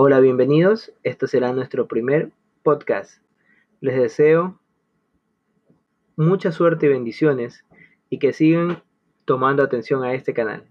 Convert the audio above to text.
Hola, bienvenidos. Esto será nuestro primer podcast. Les deseo mucha suerte y bendiciones y que sigan tomando atención a este canal.